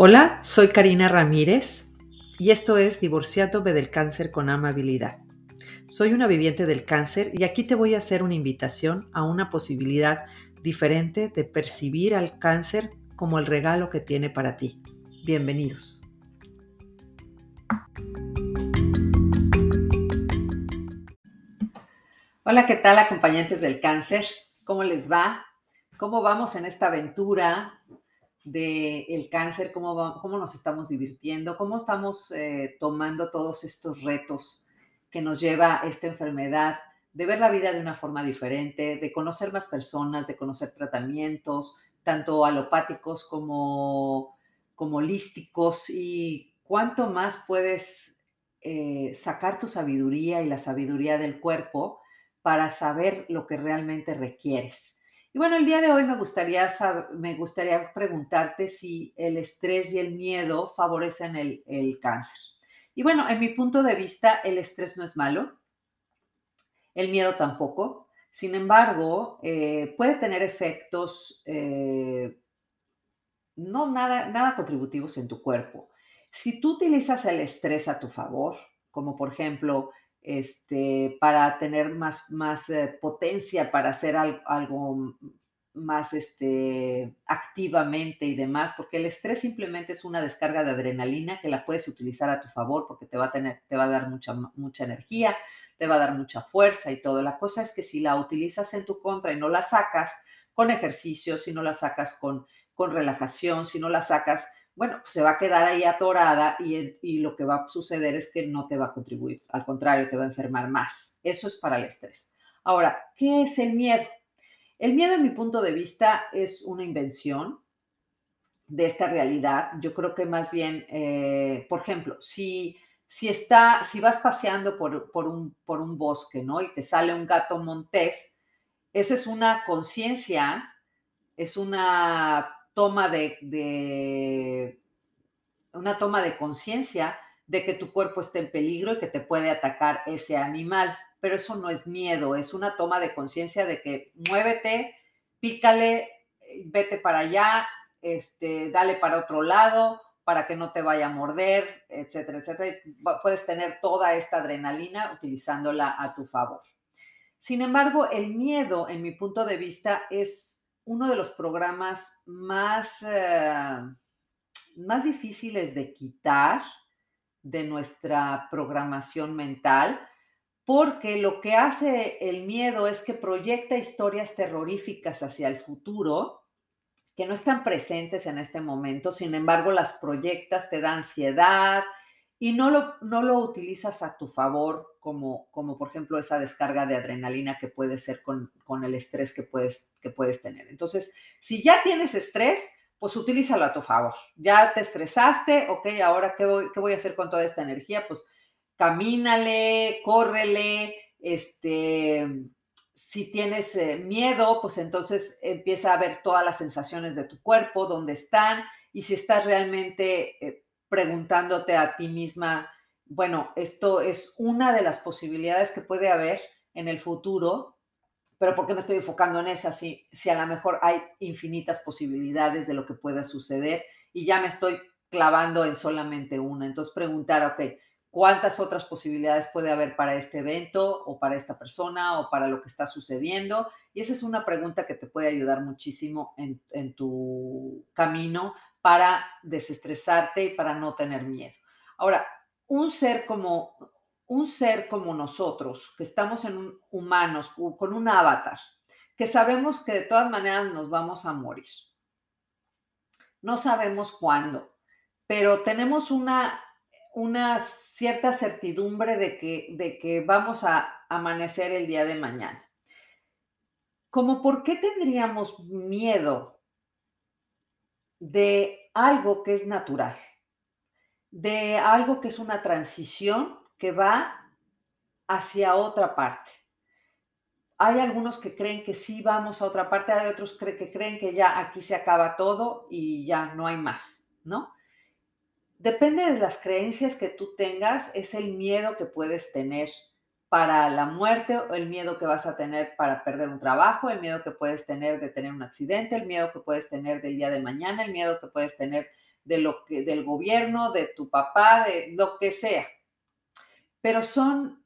Hola, soy Karina Ramírez y esto es Divorciándome del Cáncer con Amabilidad. Soy una viviente del cáncer y aquí te voy a hacer una invitación a una posibilidad diferente de percibir al cáncer como el regalo que tiene para ti. Bienvenidos. Hola, ¿qué tal acompañantes del cáncer? ¿Cómo les va? ¿Cómo vamos en esta aventura del cáncer, cómo, cómo nos estamos divirtiendo, cómo estamos eh, tomando todos estos retos que nos lleva esta enfermedad, de ver la vida de una forma diferente, de conocer más personas, de conocer tratamientos, tanto alopáticos como, como holísticos, y cuánto más puedes eh, sacar tu sabiduría y la sabiduría del cuerpo para saber lo que realmente requieres. Y bueno, el día de hoy me gustaría, me gustaría preguntarte si el estrés y el miedo favorecen el, cáncer. Y bueno, en mi punto de vista, el estrés no es malo, el miedo tampoco. Sin embargo, eh, puede tener efectos eh, no nada, nada contributivos en tu cuerpo. Si tú utilizas el estrés a tu favor, como por ejemplo este, para tener más, más eh, potencia, para hacer algo, más este, activamente y demás, porque el estrés simplemente es una descarga de adrenalina que la puedes utilizar a tu favor porque te va a, tener, te va a dar mucha, mucha energía, te va a dar mucha fuerza y todo. La cosa es que si la utilizas en tu contra y no la sacas con ejercicio, si no la sacas con, con relajación, si no la sacas bueno, pues se va a quedar ahí atorada y, lo que va a suceder es que no te va a contribuir, al contrario, te va a enfermar más. Eso es para el estrés. Ahora, ¿qué es el miedo? El miedo, en mi punto de vista, es una invención de esta realidad. Yo creo que más bien, eh, por ejemplo, si, si, está, si vas paseando por, por, un, por un bosque, ¿no? Y te sale un gato montés, esa es una conciencia, es una toma de, una toma de conciencia de que tu cuerpo está en peligro y que te puede atacar ese animal. Pero eso no es miedo, es una toma de conciencia de que muévete, pícale, vete para allá, este, dale para otro lado para que no te vaya a morder, etcétera, etcétera. Puedes tener toda esta adrenalina utilizándola a tu favor. Sin embargo, el miedo, en mi punto de vista, es uno de los programas más, eh, más difíciles de quitar de nuestra programación mental, porque lo que hace el miedo es que proyecta historias terroríficas hacia el futuro que no están presentes en este momento, sin embargo las proyectas, te da ansiedad, y no lo, no lo utilizas a tu favor, como, como por ejemplo esa descarga de adrenalina que puede ser con, el estrés que puedes, que puedes tener. Entonces, si ya tienes estrés, pues utilízalo a tu favor. Ya te estresaste, ok, ahora ¿qué voy, qué voy a hacer con toda esta energía? Pues camínale, córrele, este, si tienes eh, miedo, pues entonces empieza a ver todas las sensaciones de tu cuerpo, dónde están, y si estás realmente eh, preguntándote a ti misma, bueno, esto es una de las posibilidades que puede haber en el futuro, pero ¿por qué me estoy enfocando en esa? Si, si a lo mejor hay infinitas posibilidades de lo que pueda suceder y ya me estoy clavando en solamente una. Entonces preguntar, ok, ¿cuántas otras posibilidades puede haber para este evento o para esta persona o para lo que está sucediendo? Y esa es una pregunta que te puede ayudar muchísimo en, en tu camino para desestresarte y para no tener miedo. Ahora, un ser como un ser como nosotros, que estamos en humanos con un avatar, que sabemos que de todas maneras nos vamos a morir. No sabemos cuándo, pero tenemos una, una cierta certidumbre de que, de que vamos a amanecer el día de mañana. Como por qué tendríamos miedo de algo que es natural, de algo que es una transición que va hacia otra parte. Hay algunos que creen que sí vamos a otra parte, hay otros que creen que ya aquí se acaba todo y ya no hay más, ¿no? Depende de las creencias que tú tengas, es el miedo que puedes tener para la muerte, o el miedo que vas a tener para perder un trabajo, el miedo que puedes tener de tener un accidente, el miedo que puedes tener del día de mañana, el miedo que puedes tener de lo que, del gobierno, de tu papá, de lo que sea. Pero son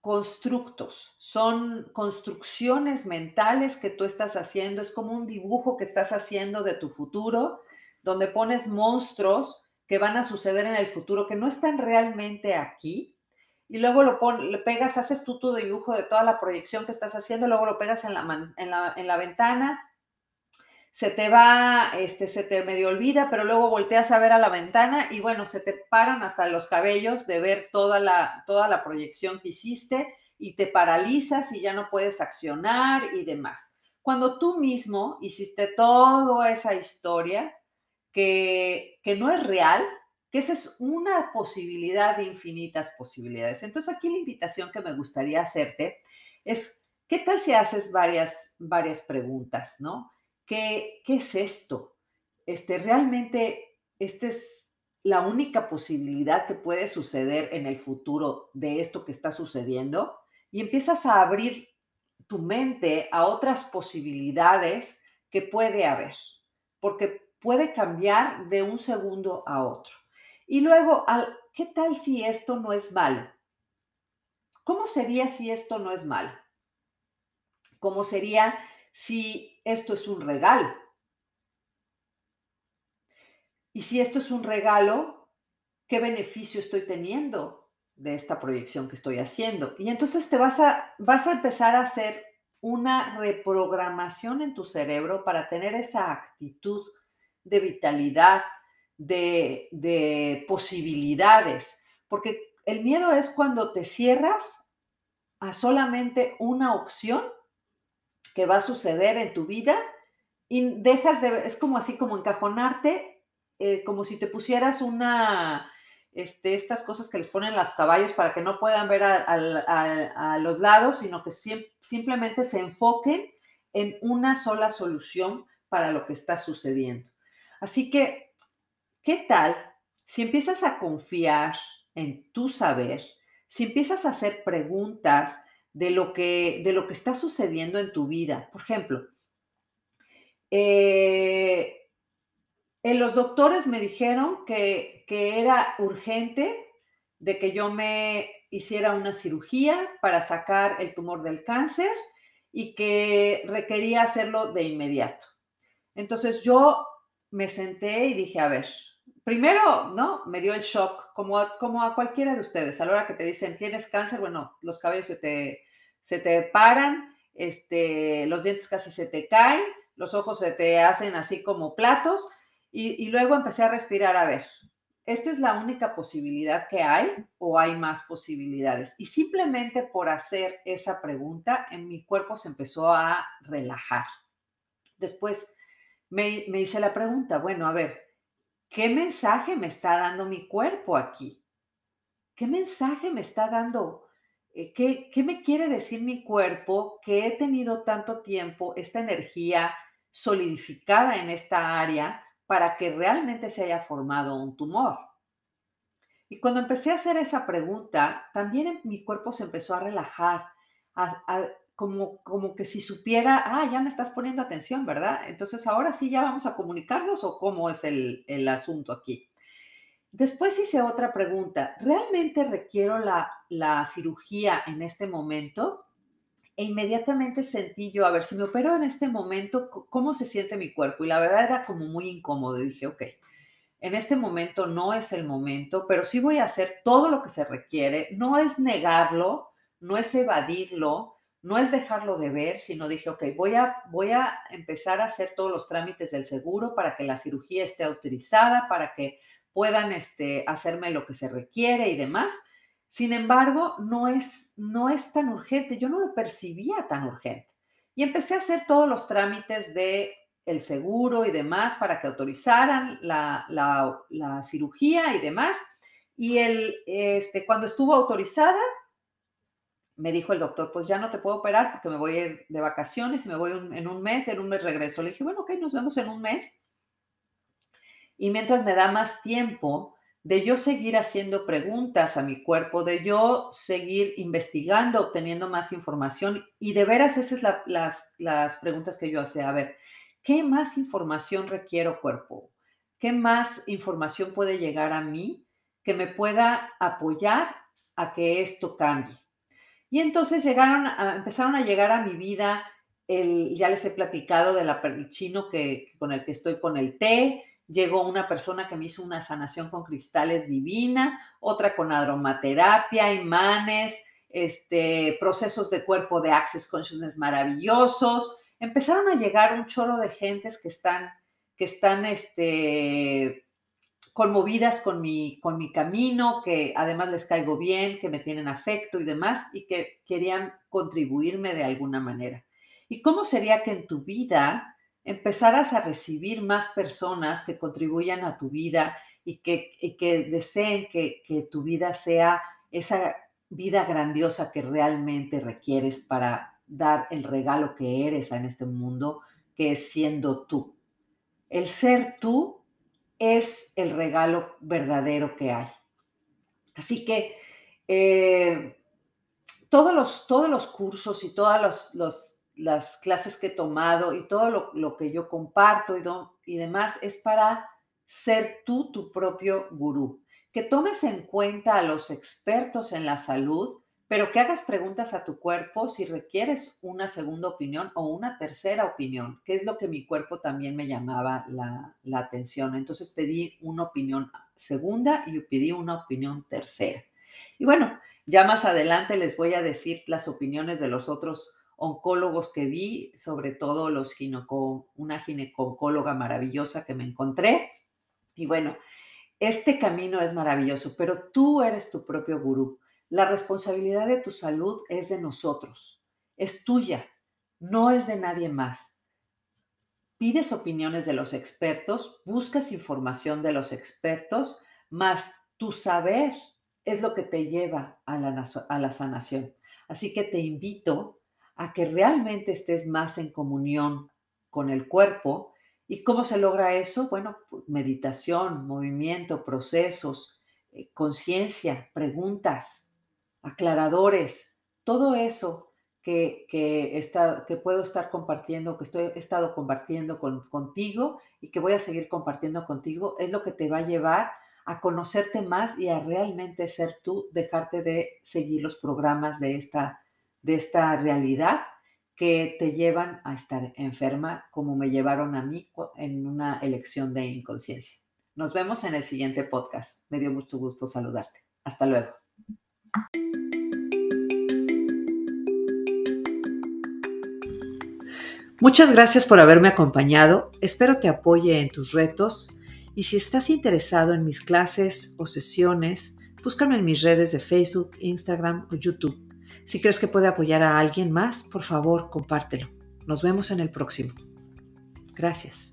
constructos, son construcciones mentales que tú estás haciendo, es como un dibujo que estás haciendo de tu futuro, donde pones monstruos que van a suceder en el futuro, que no están realmente aquí, y luego lo le pegas, haces tú tu dibujo de toda la proyección que estás haciendo, luego lo pegas en la, en la, en la ventana, se te va, este, se te medio olvida, pero luego volteas a ver a la ventana y bueno, se te paran hasta los cabellos de ver toda la, toda la proyección que hiciste y te paralizas y ya no puedes accionar y demás. Cuando tú mismo hiciste toda esa historia que, que no es real, que esa es una posibilidad de infinitas posibilidades. Entonces aquí la invitación que me gustaría hacerte es, ¿qué tal si haces varias, varias preguntas, no? ¿qué, es esto? Este, realmente, esta es la única posibilidad que puede suceder en el futuro de esto que está sucediendo y empiezas a abrir tu mente a otras posibilidades que puede haber, porque puede cambiar de un segundo a otro. Y luego, ¿qué tal si esto no es malo? ¿Cómo sería si esto no es malo? ¿Cómo sería si esto es un regalo. Y si esto es un regalo, ¿qué beneficio estoy teniendo de esta proyección que estoy haciendo? Y entonces te vas a, vas a empezar a hacer una reprogramación en tu cerebro para tener esa actitud de vitalidad, de, de posibilidades, porque el miedo es cuando te cierras a solamente una opción que va a suceder en tu vida y dejas de, es como así como encajonarte, eh, como si te pusieras una, este, estas cosas que les ponen los caballos para que no puedan ver a, los lados, sino que simplemente se enfoquen en una sola solución para lo que está sucediendo. Así que, ¿qué tal si empiezas a confiar en tu saber, si empiezas a hacer preguntas, de lo que, de lo que está sucediendo en tu vida. Por ejemplo, eh, los doctores me dijeron que, que era urgente de que yo me hiciera una cirugía para sacar el tumor del cáncer y que requería hacerlo de inmediato. Entonces yo me senté y dije, a ver, primero, ¿no? Me dio el shock, como a, como a cualquiera de ustedes. A la hora que te dicen, tienes cáncer, bueno, los cabellos se te, se te paran, este, los dientes casi se te caen, los ojos se te hacen así como platos. Y, luego empecé a respirar, a ver, ¿esta es la única posibilidad que hay o hay más posibilidades? Y simplemente por hacer esa pregunta, en mi cuerpo se empezó a relajar. Después me hice la pregunta, bueno, a ver, ¿qué mensaje me está dando mi cuerpo aquí? ¿Qué mensaje me está dando? Eh, ¿Qué, ¿Qué me quiere decir mi cuerpo que he tenido tanto tiempo esta energía solidificada en esta área para que realmente se haya formado un tumor? Y cuando empecé a hacer esa pregunta, también mi cuerpo se empezó a relajar, como, como que si supiera, ah, ya me estás poniendo atención, ¿verdad? Entonces ahora sí ya vamos a comunicarnos o cómo es el, el asunto aquí. Después hice otra pregunta, ¿realmente requiero la, la cirugía en este momento? E inmediatamente sentí yo, a ver, si me opero en este momento, ¿cómo se siente mi cuerpo? Y la verdad era como muy incómodo. Dije, ok, en este momento no es el momento, pero sí voy a hacer todo lo que se requiere. No es negarlo, no es evadirlo, no es dejarlo de ver, sino dije, ok, voy a, voy a empezar a hacer todos los trámites del seguro para que la cirugía esté autorizada, para que puedan este, hacerme lo que se requiere y demás. Sin embargo, no es, no es tan urgente, yo no lo percibía tan urgente. Y empecé a hacer todos los trámites de el seguro y demás para que autorizaran la, la, cirugía y demás. Y el, este, cuando estuvo autorizada, me dijo el doctor, pues ya no te puedo operar porque me voy a ir de vacaciones y me voy en un mes, en un mes regreso. Le dije, bueno, ok, nos vemos en un mes. Y mientras me da más tiempo de yo seguir haciendo preguntas a mi cuerpo, de yo seguir investigando, obteniendo más información y de veras esas son las, las preguntas que yo hacía. A ver, ¿qué más información requiero cuerpo? ¿Qué más información puede llegar a mí que me pueda apoyar a que esto cambie? Y entonces llegaron empezaron a llegar a mi vida, el, ya les he platicado del chino que, con el que estoy con el té, llegó una persona que me hizo una sanación con cristales divina, otra con aromaterapia, imanes, este, procesos de cuerpo de Access Consciousness maravillosos. Empezaron a llegar un chorro de gentes que están, que están este, conmovidas con mi, con mi camino, que además les caigo bien, que me tienen afecto y demás, y que querían contribuirme de alguna manera. ¿Y cómo sería que en tu vida empezaras a recibir más personas que contribuyan a tu vida y que, que deseen que, que tu vida sea esa vida grandiosa que realmente requieres para dar el regalo que eres en este mundo, que es siendo tú. El ser tú es el regalo verdadero que hay. Así que eh, todos, los, todos los cursos y los las clases que he tomado y todo lo, que yo comparto y, y demás es para ser tú tu propio gurú. Que tomes en cuenta a los expertos en la salud, pero que hagas preguntas a tu cuerpo si requieres una segunda opinión o una tercera opinión, que es lo que mi cuerpo también me llamaba la, atención. Entonces pedí una opinión segunda y pedí una opinión tercera. Y bueno, ya más adelante les voy a decir las opiniones de los otros oncólogos que vi, sobre todo los gineco, una ginecóloga maravillosa que me encontré. Y bueno, este camino es maravilloso, pero tú eres tu propio gurú. La responsabilidad de tu salud es de nosotros, es tuya, no es de nadie más. Pides opiniones de los expertos, buscas información de los expertos, más tu saber es lo que te lleva a la, a la sanación. Así que te invito a que realmente estés más en comunión con el cuerpo. ¿Y cómo se logra eso? Bueno, pues, meditación, movimiento, procesos, eh, conciencia, preguntas, aclaradores, todo eso que, que, está, que puedo estar compartiendo, que estoy, he estado compartiendo con, contigo y que voy a seguir compartiendo contigo, es lo que te va a llevar a conocerte más y a realmente ser tú, dejarte de seguir los programas de esta de esta realidad que te llevan a estar enferma, como me llevaron a mí en una elección de inconsciencia. Nos vemos en el siguiente podcast. Me dio mucho gusto saludarte. Hasta luego. Muchas gracias por haberme acompañado. Espero te apoye en tus retos y si estás interesado en mis clases o sesiones, búscame en mis redes de Facebook, Instagram o YouTube. Si crees que puede apoyar a alguien más, por favor, compártelo. Nos vemos en el próximo. Gracias.